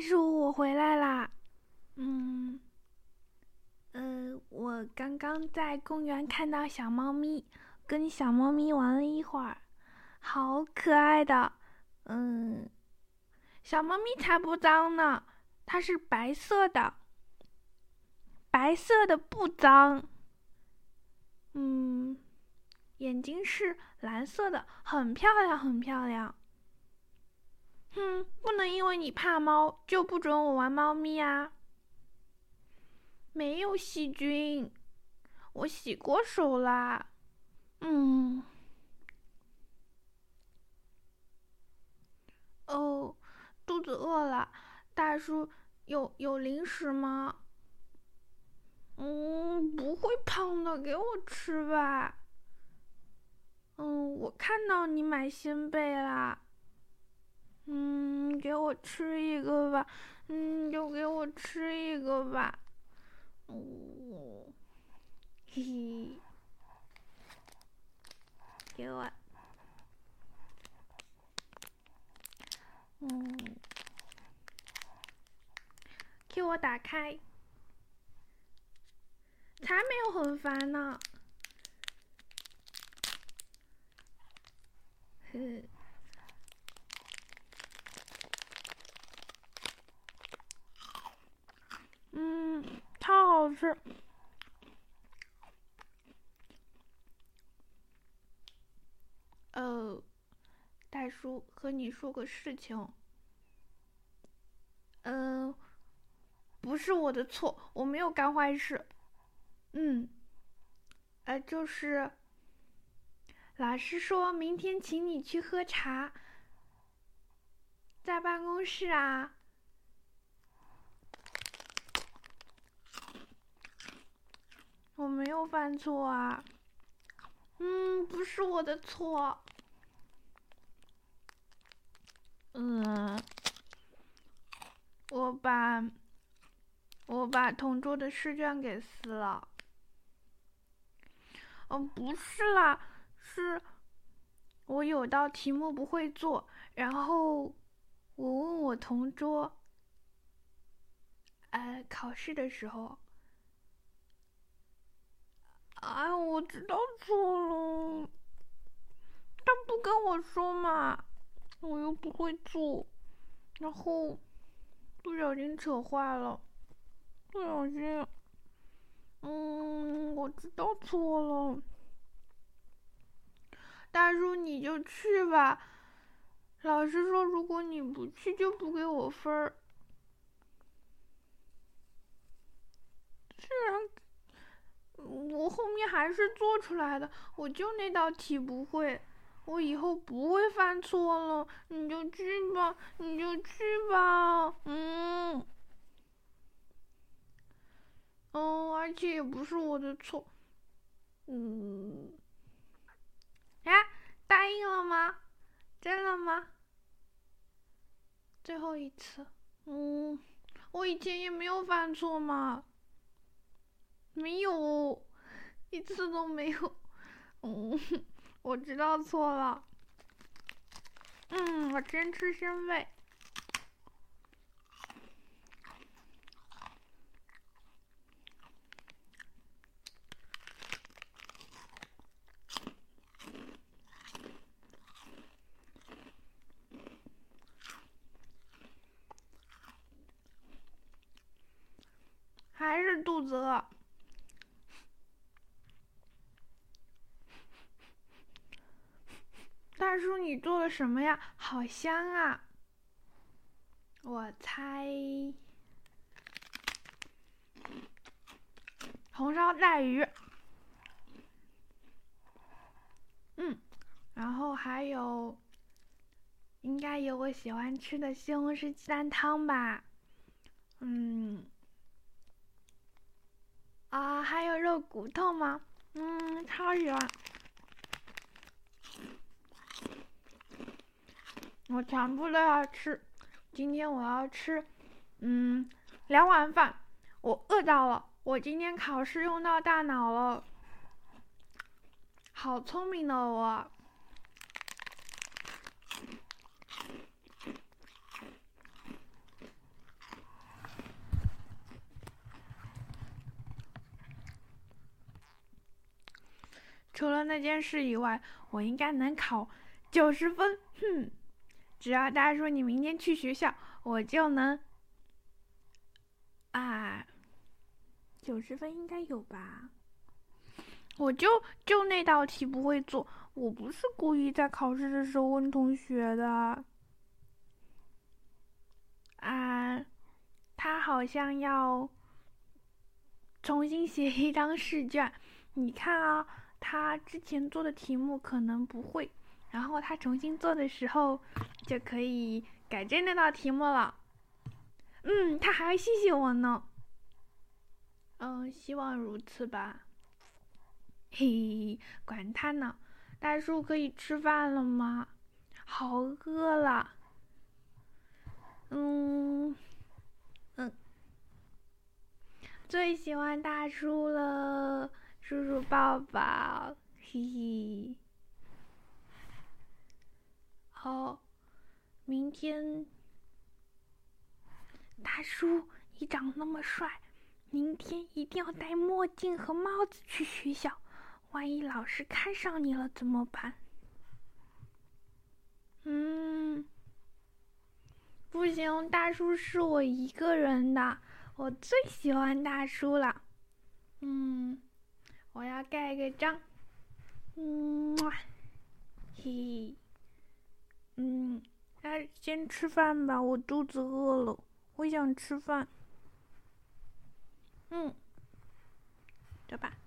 叔，我回来啦。嗯，呃，我刚刚在公园看到小猫咪，跟小猫咪玩了一会儿，好可爱的。嗯，小猫咪才不脏呢，它是白色的，白色的不脏。嗯，眼睛是蓝色的，很漂亮，很漂亮。哼，不能因为你怕猫就不准我玩猫咪啊！没有细菌，我洗过手啦。嗯。哦，肚子饿了，大叔有有零食吗？嗯，不会胖的，给我吃吧。嗯，我看到你买鲜贝啦。嗯，给我吃一个吧。嗯，就给我吃一个吧。哦，嘿嘿，给我。嗯，给我打开。才没有很烦呢。呵。嗯，超好吃。呃，大叔，和你说个事情。嗯，不是我的错，我没有干坏事。嗯，呃，就是，老师说明天请你去喝茶，在办公室啊。我没有犯错啊，嗯，不是我的错，嗯，我把我把同桌的试卷给撕了，嗯，不是啦，是，我有道题目不会做，然后我问我同桌，呃，考试的时候。哎，我知道错了，他不跟我说嘛，我又不会做，然后不小心扯坏了，不小心，嗯，我知道错了，大叔你就去吧，老师说如果你不去就不给我分儿，居然。我后面还是做出来的，我就那道题不会，我以后不会犯错了。你就去吧，你就去吧，嗯，哦，而且也不是我的错，嗯，哎，答应了吗？真的吗？最后一次，嗯，我以前也没有犯错嘛。没有，一次都没有。嗯，我知道错了。嗯，我真吃鲜贝。还是肚子饿。大叔，你做了什么呀？好香啊！我猜红烧带鱼。嗯，然后还有，应该有我喜欢吃的西红柿鸡蛋汤吧？嗯，啊，还有肉骨头吗？嗯，超喜欢。我全部都要吃。今天我要吃嗯两碗饭我饿到了我今天考试用到大脑了好聪明的我。除了那件事以外我应该能考九十分哼。只要大叔你明天去学校，我就能。啊，九十分应该有吧？我就就那道题不会做，我不是故意在考试的时候问同学的。啊，他好像要重新写一张试卷，你看啊，他之前做的题目可能不会，然后他重新做的时候就可以改正那道题目了。嗯，他还要谢谢我呢。嗯，希望如此吧。嘿嘿，管他呢。大叔可以吃饭了吗？好饿了。嗯，嗯，最喜欢大叔了，叔叔抱抱，嘿嘿。好，明天，大叔你长那么帅，明天一定要戴墨镜和帽子去学校，万一老师看上你了怎么办？嗯。不行，大叔是我一个人的，我最喜欢大叔了。嗯，我要盖个章。嗯，嘿，嗯，那先吃饭吧，我肚子饿了，我想吃饭。嗯，走吧。